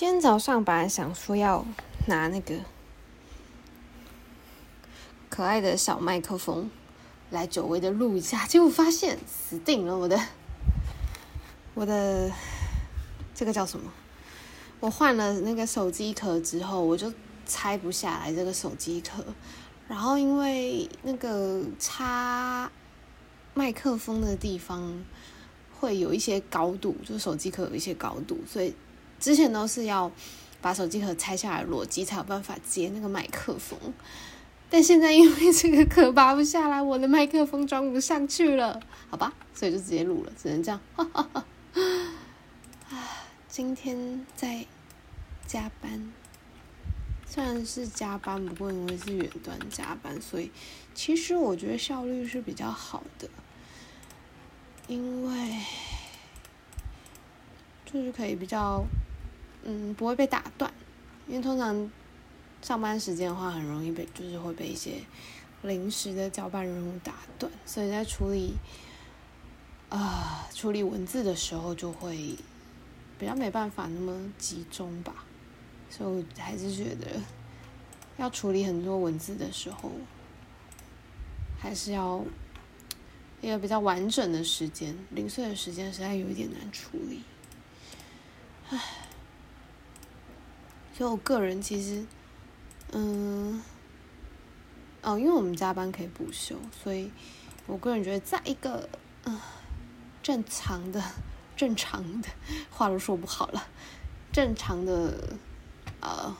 今天早上本来想说要拿那个可爱的小麦克风来久违的录一下，结果发现死定了，我的我的这个叫什么？我换了那个手机壳之后，我就拆不下来这个手机壳，然后因为那个插麦克风的地方会有一些高度，就手机壳有一些高度，所以。之前都是要把手机壳拆下来裸机才有办法接那个麦克风，但现在因为这个壳拔不下来，我的麦克风装不上去了，好吧，所以就直接录了，只能这样。啊，今天在加班，虽然是加班，不过因为是远端加班，所以其实我觉得效率是比较好的，因为就是可以比较。嗯，不会被打断，因为通常上班时间的话，很容易被就是会被一些临时的交办任务打断，所以在处理啊、处理文字的时候，就会比较没办法那么集中吧。所以我还是觉得要处理很多文字的时候，还是要一个比较完整的时间，零碎的时间实在有一点难处理，唉。所以我个人其实，嗯，哦，因为我们加班可以补休，所以我个人觉得，在一个嗯正常的、正常的话都说不好了，正常的呃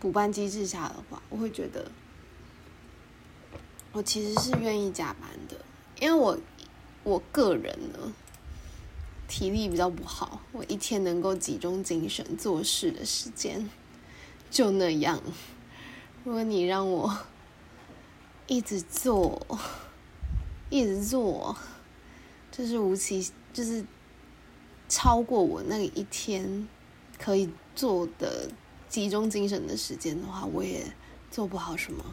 补班机制下的话，我会觉得我其实是愿意加班的，因为我我个人呢体力比较不好，我一天能够集中精神做事的时间。就那样，如果你让我一直做，一直做，就是无期，就是超过我那一天可以做的集中精神的时间的话，我也做不好什么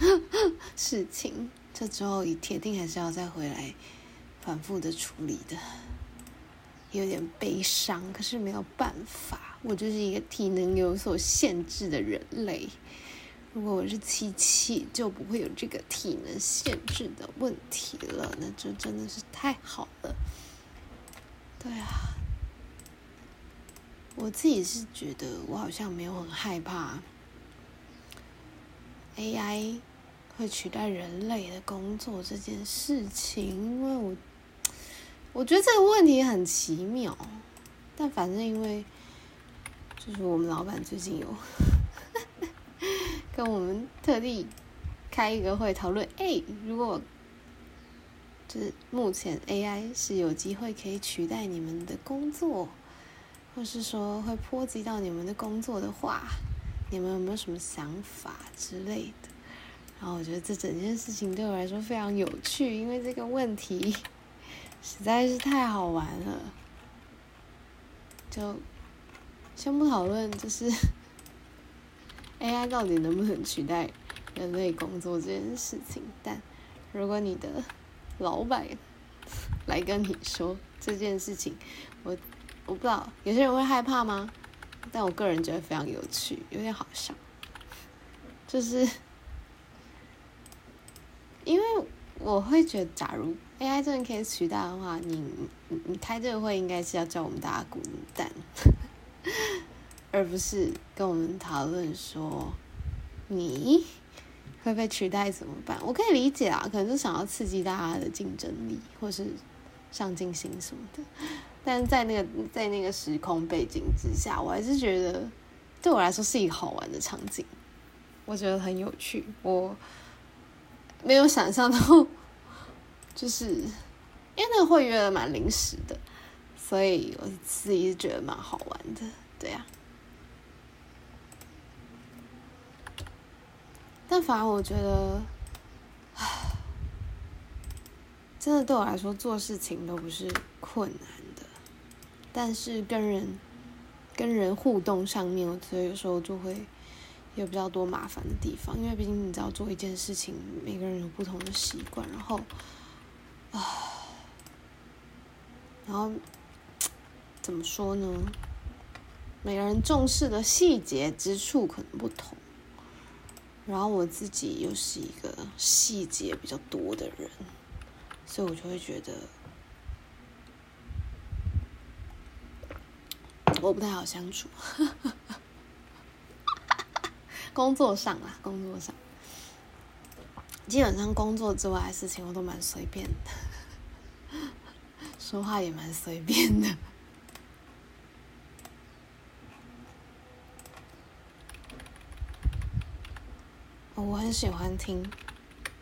事情。这之后，铁定还是要再回来反复的处理的。有点悲伤，可是没有办法，我就是一个体能有所限制的人类。如果我是七七，就不会有这个体能限制的问题了，那就真的是太好了。对啊，我自己是觉得我好像没有很害怕 AI 会取代人类的工作这件事情，因为我。我觉得这个问题很奇妙，但反正因为就是我们老板最近有 跟我们特地开一个会讨论，哎，如果就是目前 AI 是有机会可以取代你们的工作，或是说会波及到你们的工作的话，你们有没有什么想法之类的？然后我觉得这整件事情对我来说非常有趣，因为这个问题。实在是太好玩了，就先不讨论，就是 AI 到底能不能取代人类工作这件事情。但如果你的老板来跟你说这件事情，我我不知道有些人会害怕吗？但我个人觉得非常有趣，有点好笑，就是因为我会觉得，假如。AI 真的可以取代的话，你你开这个会应该是要叫我们大家滚蛋，而不是跟我们讨论说你会被取代怎么办？我可以理解啊，可能是想要刺激大家的竞争力或是上进心什么的，但是在那个 在那个时空背景之下，我还是觉得对我来说是一个好玩的场景，我觉得很有趣，我没有想象到。就是因为那个会约蛮临时的，所以我自己觉得蛮好玩的，对呀、啊。但反而我觉得，唉，真的对我来说做事情都不是困难的，但是跟人跟人互动上面，我觉得有时候就会有比较多麻烦的地方，因为毕竟你知道做一件事情，每个人有不同的习惯，然后。啊，然后怎么说呢？每个人重视的细节之处可能不同。然后我自己又是一个细节比较多的人，所以我就会觉得我不太好相处。工作上啊，工作上，基本上工作之外的事情我都蛮随便的，说话也蛮随便的。我很喜欢听，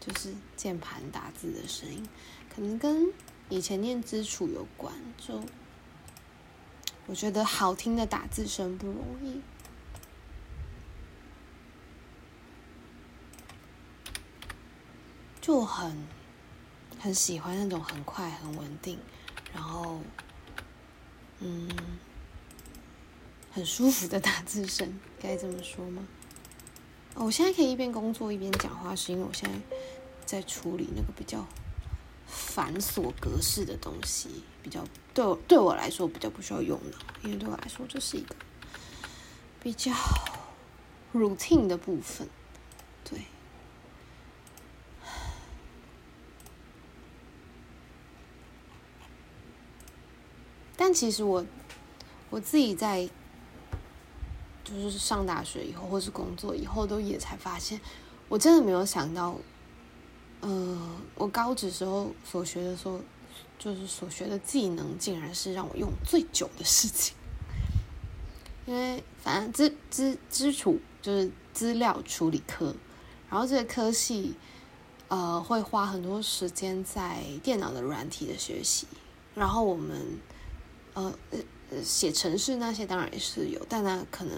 就是键盘打字的声音，可能跟以前念基础有关。就我觉得好听的打字声不容易。就很很喜欢那种很快、很稳定，然后嗯，很舒服的打字声，该这么说吗？哦，我现在可以一边工作一边讲话，是因为我现在在处理那个比较繁琐格式的东西，比较对我对我来说比较不需要用脑，因为对我来说这是一个比较 routine 的部分，对。但其实我我自己在就是上大学以后，或是工作以后，都也才发现，我真的没有想到，呃，我高职时候所学的时候，就是所学的技能，竟然是让我用最久的事情。因为反正资资基础就是资料处理科，然后这个科系呃会花很多时间在电脑的软体的学习，然后我们。呃呃，写程式那些当然也是有，但那可能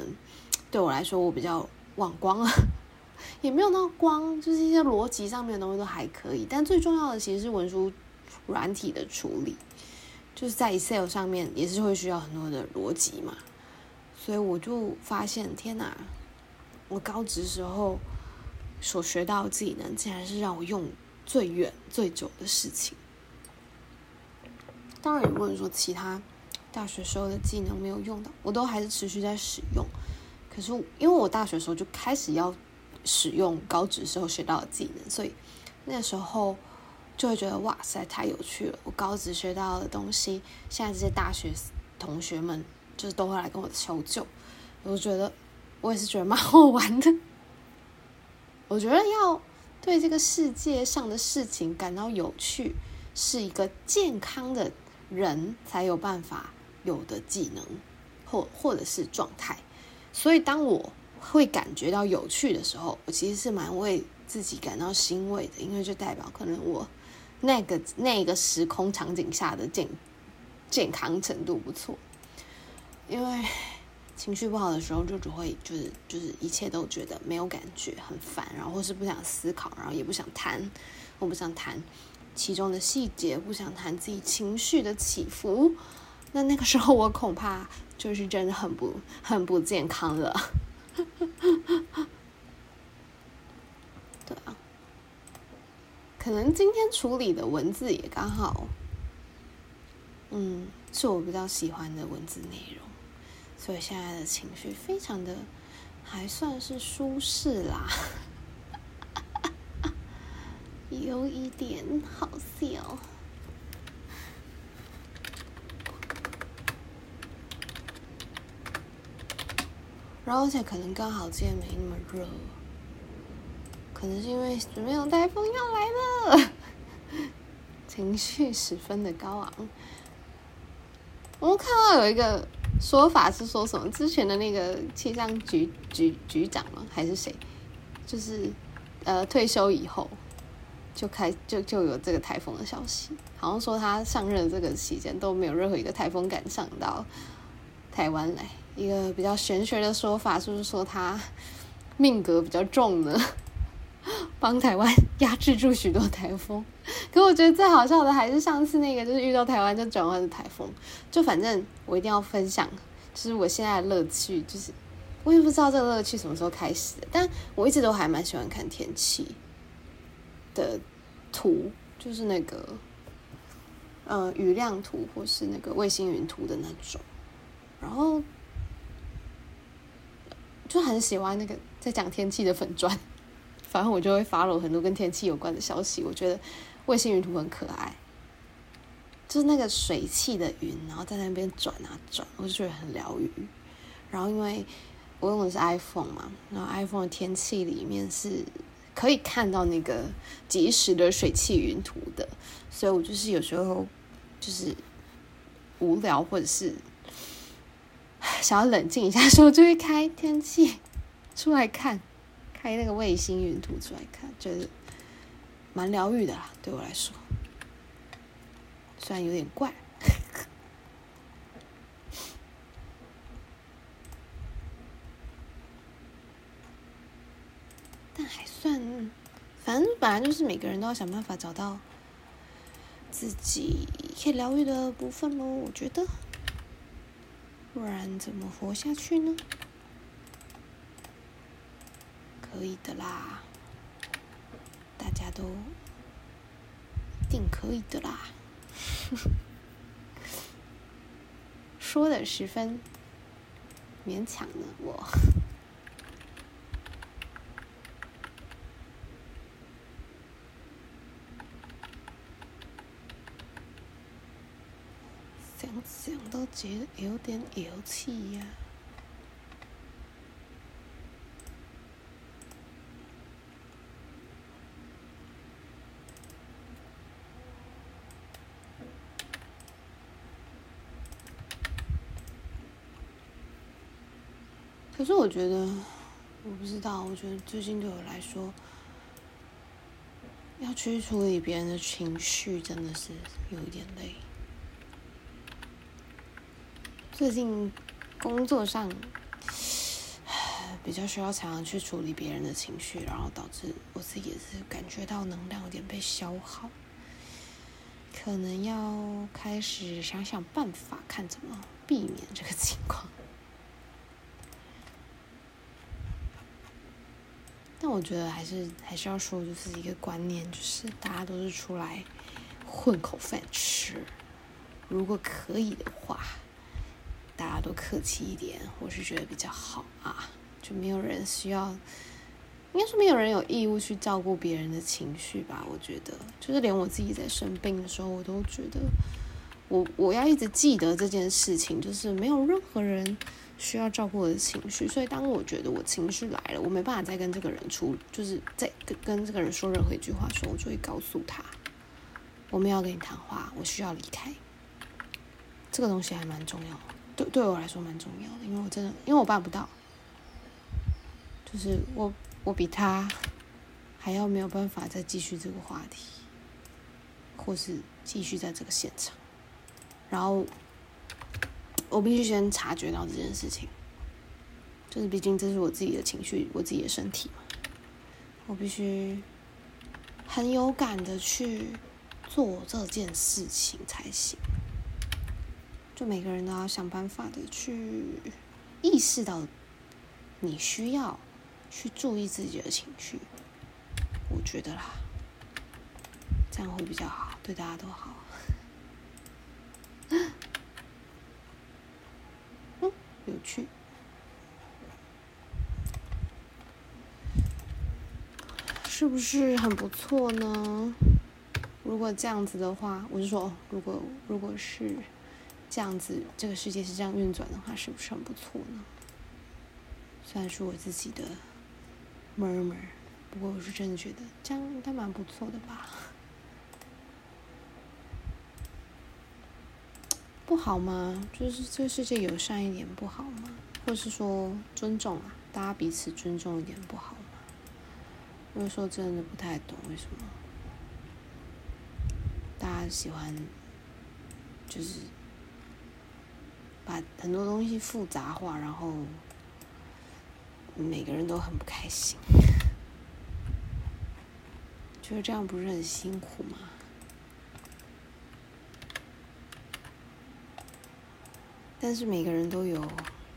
对我来说我比较忘光了，也没有那么光，就是一些逻辑上面的东西都还可以。但最重要的其实是文书软体的处理，就是在 Excel 上面也是会需要很多的逻辑嘛。所以我就发现，天哪，我高职时候所学到的技能，竟然是让我用最远最久的事情。当然，也不能说其他。大学时候的技能没有用到，我都还是持续在使用。可是因为我大学时候就开始要使用高职时候学到的技能，所以那时候就会觉得哇塞，太有趣了！我高职学到的东西，现在这些大学同学们就是都会来跟我求救。我觉得我也是觉得蛮 好玩的。我觉得要对这个世界上的事情感到有趣，是一个健康的人才有办法有的技能，或或者是状态，所以当我会感觉到有趣的时候，我其实是蛮为自己感到欣慰的，因为就代表可能我那个那个时空场景下的健健康程度不错。因为情绪不好的时候，就只会就是就是一切都觉得没有感觉，很烦，然后或是不想思考，然后也不想谈，我不想谈其中的细节，不想谈自己情绪的起伏。那那个时候我恐怕就是真的很不很不健康了，对啊，可能今天处理的文字也刚好，嗯，是我比较喜欢的文字内容，所以现在的情绪非常的还算是舒适啦，有一点好笑。然后，而且可能刚好今天没那么热，可能是因为准备有台风要来了，情绪十分的高昂。我们看到有一个说法是说什么？之前的那个气象局局局长吗？还是谁？就是呃退休以后就开就就有这个台风的消息，好像说他上任这个期间都没有任何一个台风敢上到台湾来。一个比较玄学的说法，就是说他命格比较重呢，帮台湾压制住许多台风。可我觉得最好笑的还是上次那个，就是遇到台湾就转换的台风。就反正我一定要分享，就是我现在的乐趣，就是我也不知道这个乐趣什么时候开始的，但我一直都还蛮喜欢看天气的图，就是那个呃雨量图或是那个卫星云图的那种，然后。就很喜欢那个在讲天气的粉砖，反正我就会 follow 很多跟天气有关的消息。我觉得卫星云图很可爱，就是那个水汽的云，然后在那边转啊转，我就觉得很疗愈。然后因为我用的是 iPhone 嘛，然后 iPhone 的天气里面是可以看到那个即时的水汽云图的，所以我就是有时候就是无聊或者是。想要冷静一下的时候，就会开天气出来看，开那个卫星云图出来看，觉得蛮疗愈的啦。对我来说，虽然有点怪，但还算，反正本来就是每个人都要想办法找到自己可以疗愈的部分喽。我觉得。不然怎么活下去呢？可以的啦，大家都一定可以的啦。说的十分勉强呢，我。想都觉得有点有气呀。可是我觉得，我不知道，我觉得最近对我来说，要去处理别人的情绪，真的是有一点累。最近工作上比较需要常常去处理别人的情绪，然后导致我自己也是感觉到能量有点被消耗，可能要开始想想办法，看怎么避免这个情况。但我觉得还是还是要说，就是一个观念，就是大家都是出来混口饭吃，如果可以的话。大家都客气一点，我是觉得比较好啊，就没有人需要，应该说没有人有义务去照顾别人的情绪吧？我觉得，就是连我自己在生病的时候，我都觉得我我要一直记得这件事情，就是没有任何人需要照顾我的情绪。所以，当我觉得我情绪来了，我没办法再跟这个人出，就是在跟跟这个人说任何一句话的时候，我就会告诉他，我们要跟你谈话，我需要离开。这个东西还蛮重要的。对对我来说蛮重要的，因为我真的，因为我办不到，就是我我比他还要没有办法再继续这个话题，或是继续在这个现场，然后我必须先察觉到这件事情，就是毕竟这是我自己的情绪，我自己的身体嘛，我必须很有感的去做这件事情才行。就每个人都要想办法的去意识到，你需要去注意自己的情绪，我觉得啦，这样会比较好，对大家都好。嗯，有趣，是不是很不错呢？如果这样子的话，我是说，如果如果是。这样子，这个世界是这样运转的话，是不是很不错呢？虽然说我自己的 murmur，不过我是真的觉得这样应该蛮不错的吧？不好吗？就是这个世界友善一点不好吗？或是说尊重啊，大家彼此尊重一点不好吗？我有时候真的不太懂为什么大家喜欢，就是。把很多东西复杂化，然后每个人都很不开心，就是这样不是很辛苦吗？但是每个人都有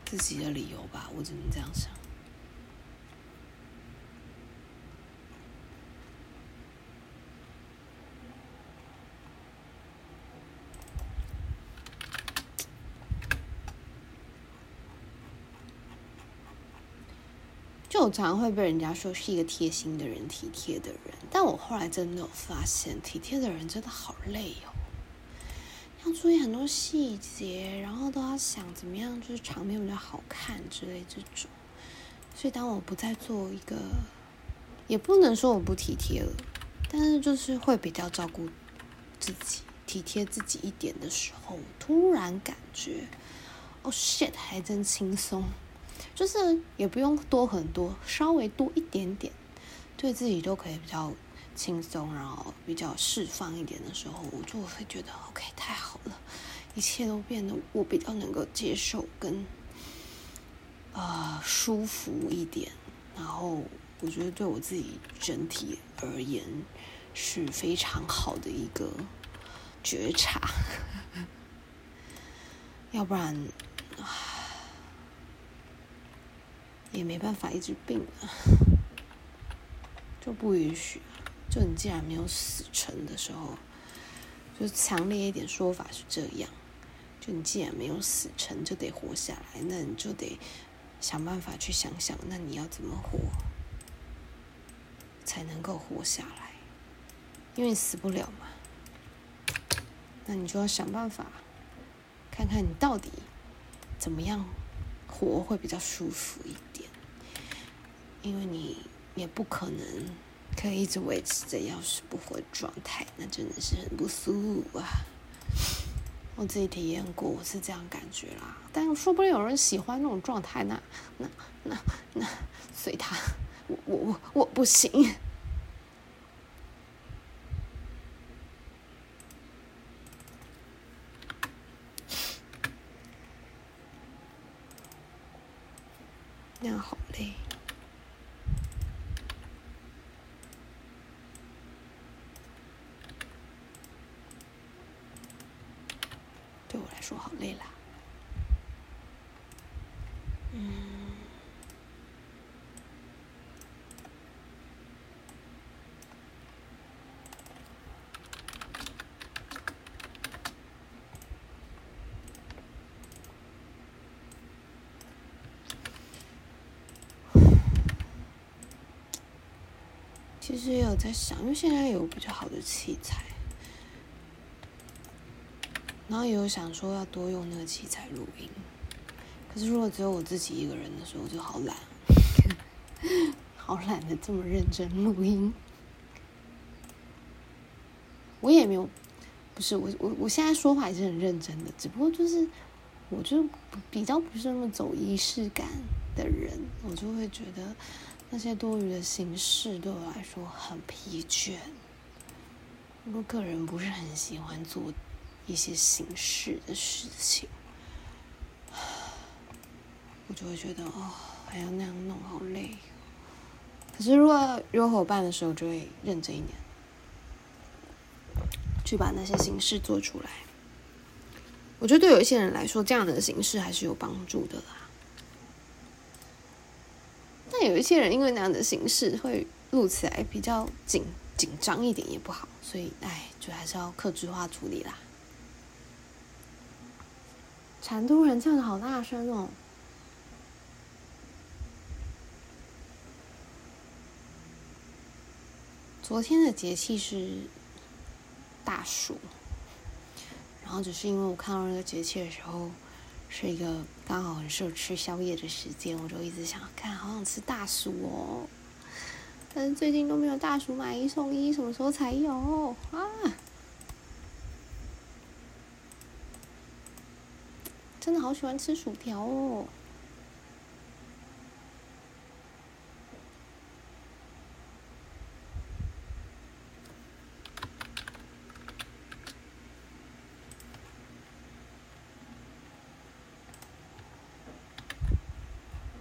自己的理由吧，我只能这样想。就我常常会被人家说是一个贴心的人、体贴的人，但我后来真的有发现，体贴的人真的好累哦，要注意很多细节，然后都要想怎么样就是场面比较好看之类这种。所以当我不再做一个，也不能说我不体贴了，但是就是会比较照顾自己、体贴自己一点的时候，突然感觉，哦，shit，还真轻松。就是也不用多很多，稍微多一点点，对自己都可以比较轻松，然后比较释放一点的时候，我就会觉得 OK，太好了，一切都变得我比较能够接受跟、呃、舒服一点，然后我觉得对我自己整体而言是非常好的一个觉察，要不然。也没办法一直病啊，就不允许。就你既然没有死成的时候，就强烈一点说法是这样：就你既然没有死成，就得活下来，那你就得想办法去想想，那你要怎么活才能够活下来？因为你死不了嘛，那你就要想办法，看看你到底怎么样。活会比较舒服一点，因为你也不可能可以一直维持着要死不活的状态，那真的是很不舒服啊！我自己体验过，我是这样感觉啦。但说不定有人喜欢那种状态，那那那那随他，我我我我不行。那样好累，对我来说好累啦。嗯。其实也有在想，因为现在有比较好的器材，然后也有想说要多用那个器材录音。可是如果只有我自己一个人的时候，我就好懒，好懒得这么认真录音。我也没有，不是我我我现在说话也是很认真的，只不过就是我就比较不是那么走仪式感的人，我就会觉得。那些多余的形式对我来说很疲倦。我个人不是很喜欢做一些形式的事情，我就会觉得哦，还要那样弄，好累。可是如果有伙伴的时候，就会认真一点，去把那些形式做出来。我觉得对有一些人来说，这样的形式还是有帮助的啦。但有一些人因为那样的形式会录起来比较紧紧张一点也不好，所以哎，就还是要克制化处理啦。成都人唱的好大声哦！昨天的节气是大暑，然后只是因为我看到那个节气的时候。是一个刚好很适合吃宵夜的时间，我就一直想看，好想吃大暑哦。但是最近都没有大暑买一送一，什么时候才有啊？真的好喜欢吃薯条哦。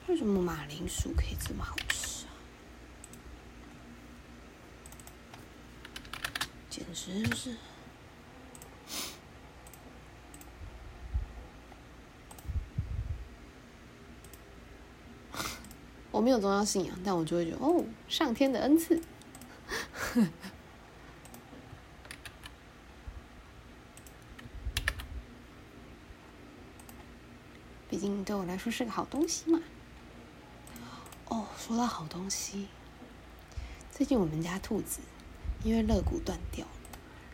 为什么马铃薯可以这么好吃啊？简直就是！我没有宗教信仰，但我就会觉得哦，上天的恩赐。毕竟对我来说是个好东西嘛。哦说到好东西，最近我们家兔子因为肋骨断掉，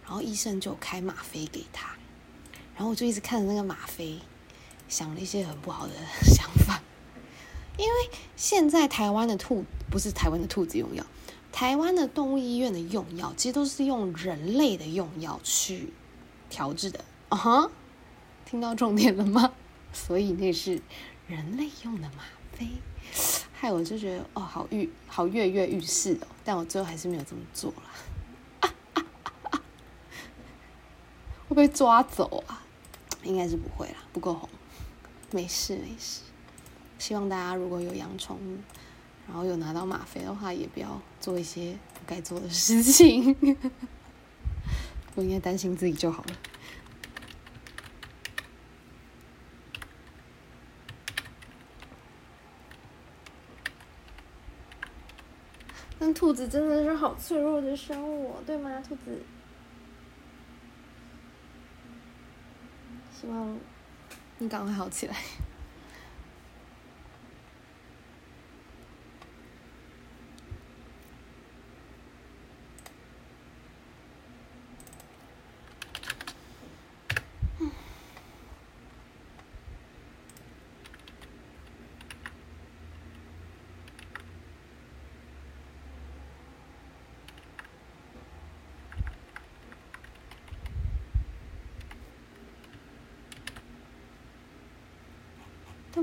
然后医生就开吗啡给他，然后我就一直看着那个吗啡，想了一些很不好的 想法。因为现在台湾的兔不是台湾的兔子用药，台湾的动物医院的用药其实都是用人类的用药去调制的。啊哈，听到重点了吗？所以那是人类用的吗啡。害我就觉得哦，好欲好跃跃欲试哦，但我最后还是没有这么做了。会被抓走啊？应该是不会啦，不够红，没事没事。希望大家如果有养宠物，然后有拿到吗啡的话，也不要做一些不该做的事情。我应该担心自己就好了。但兔子真的是好脆弱的生物，哦对吗？兔子，希望你赶快好起来。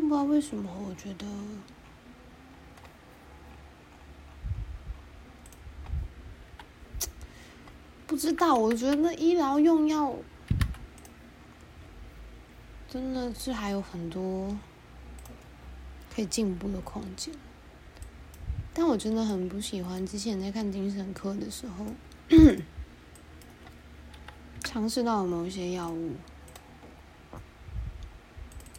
不知道为什么，我觉得不知道。我觉得那医疗用药真的是还有很多可以进步的空间。但我真的很不喜欢之前在看精神科的时候，尝试到某一些药物，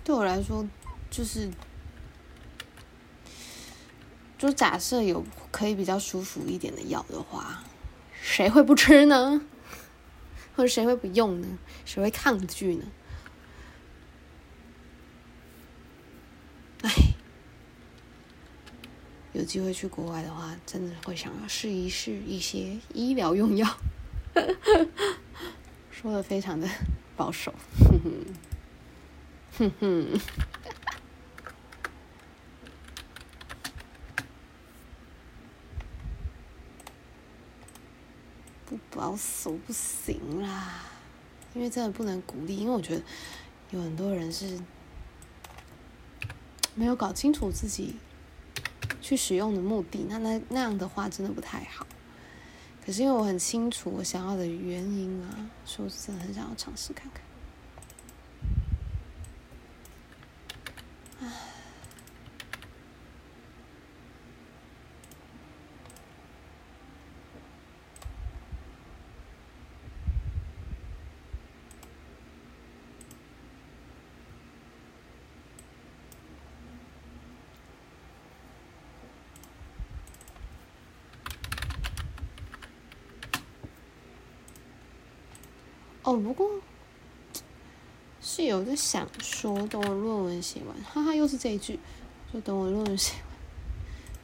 对我来说。就是，就假设有可以比较舒服一点的药的话，谁会不吃呢？或者谁会不用呢？谁会抗拒呢？哎，有机会去国外的话，真的会想要试一试一些医疗用药。说的非常的保守，哼哼，哼哼。老死，我不行啦，因为真的不能鼓励，因为我觉得有很多人是没有搞清楚自己去使用的目的，那那那样的话真的不太好。可是因为我很清楚我想要的原因啊，所以我真的很想要尝试看看。不过是有在想说，等我论文写完，哈哈，又是这一句，就等我论文写完，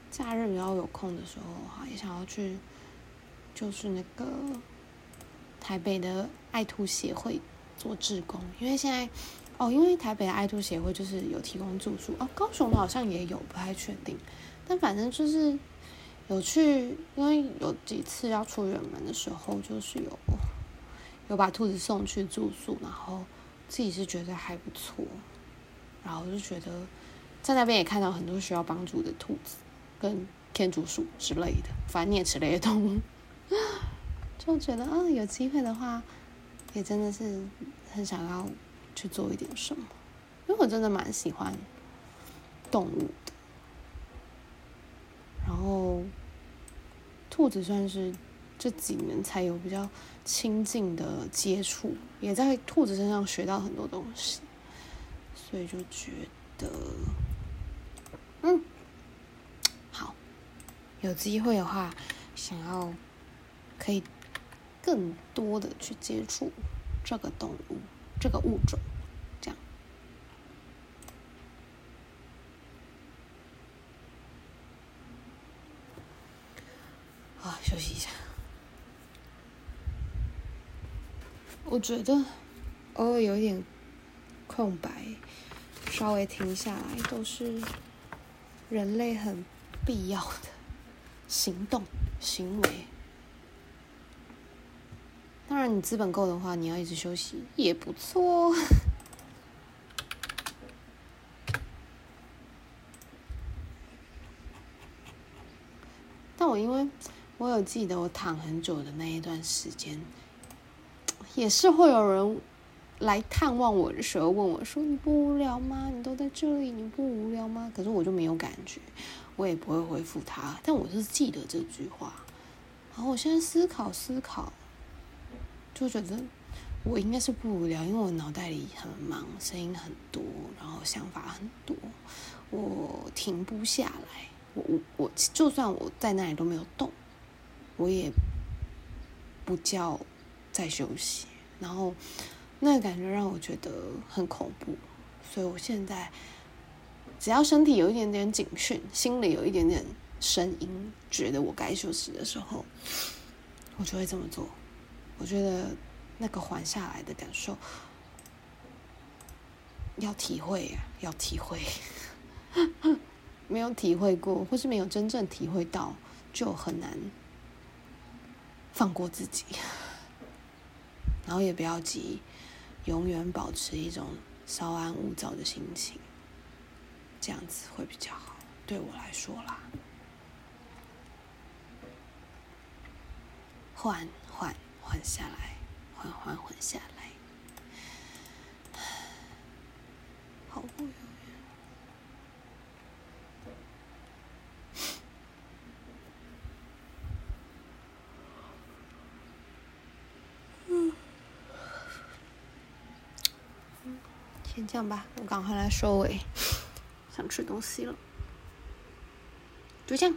假日比较有空的时候哈，也想要去，就是那个台北的爱兔协会做志工，因为现在哦，因为台北的爱兔协会就是有提供住宿哦，高雄的好像也有，不太确定，但反正就是有去，因为有几次要出远门的时候，就是有。有把兔子送去住宿，然后自己是觉得还不错，然后就觉得在那边也看到很多需要帮助的兔子，跟天竺鼠之类的，反正啮齿类的动物，就觉得啊、有机会的话，也真的是很想要去做一点什么，因为我真的蛮喜欢动物的，然后兔子算是。这几年才有比较亲近的接触，也在兔子身上学到很多东西，所以就觉得，嗯，好，有机会的话，想要可以更多的去接触这个动物，这个物种，这样。啊，休息一下。我觉得偶尔有点空白，稍微停下来，都是人类很必要的行动行为。当然，你资本够的话，你要一直休息也不错。但我因为我有记得我躺很久的那一段时间。也是会有人来探望我的时候问我说：“你不无聊吗？你都在这里，你不无聊吗？”可是我就没有感觉，我也不会回复他。但我是记得这句话。然后我现在思考思考，就觉得我应该是不无聊，因为我脑袋里很忙，声音很多，然后想法很多，我停不下来。我我我，就算我在那里都没有动，我也不叫。在休息，然后那个感觉让我觉得很恐怖，所以我现在只要身体有一点点警讯，心里有一点点声音，觉得我该休息的时候，我就会这么做。我觉得那个缓下来的感受要体会呀，要体会，没有体会过，或是没有真正体会到，就很难放过自己。然后也不要急，永远保持一种稍安勿躁的心情，这样子会比较好，对我来说啦。缓缓缓下来，缓缓缓下来，好不容易。先这样吧，我赶快来收尾，想吃东西了，就这样。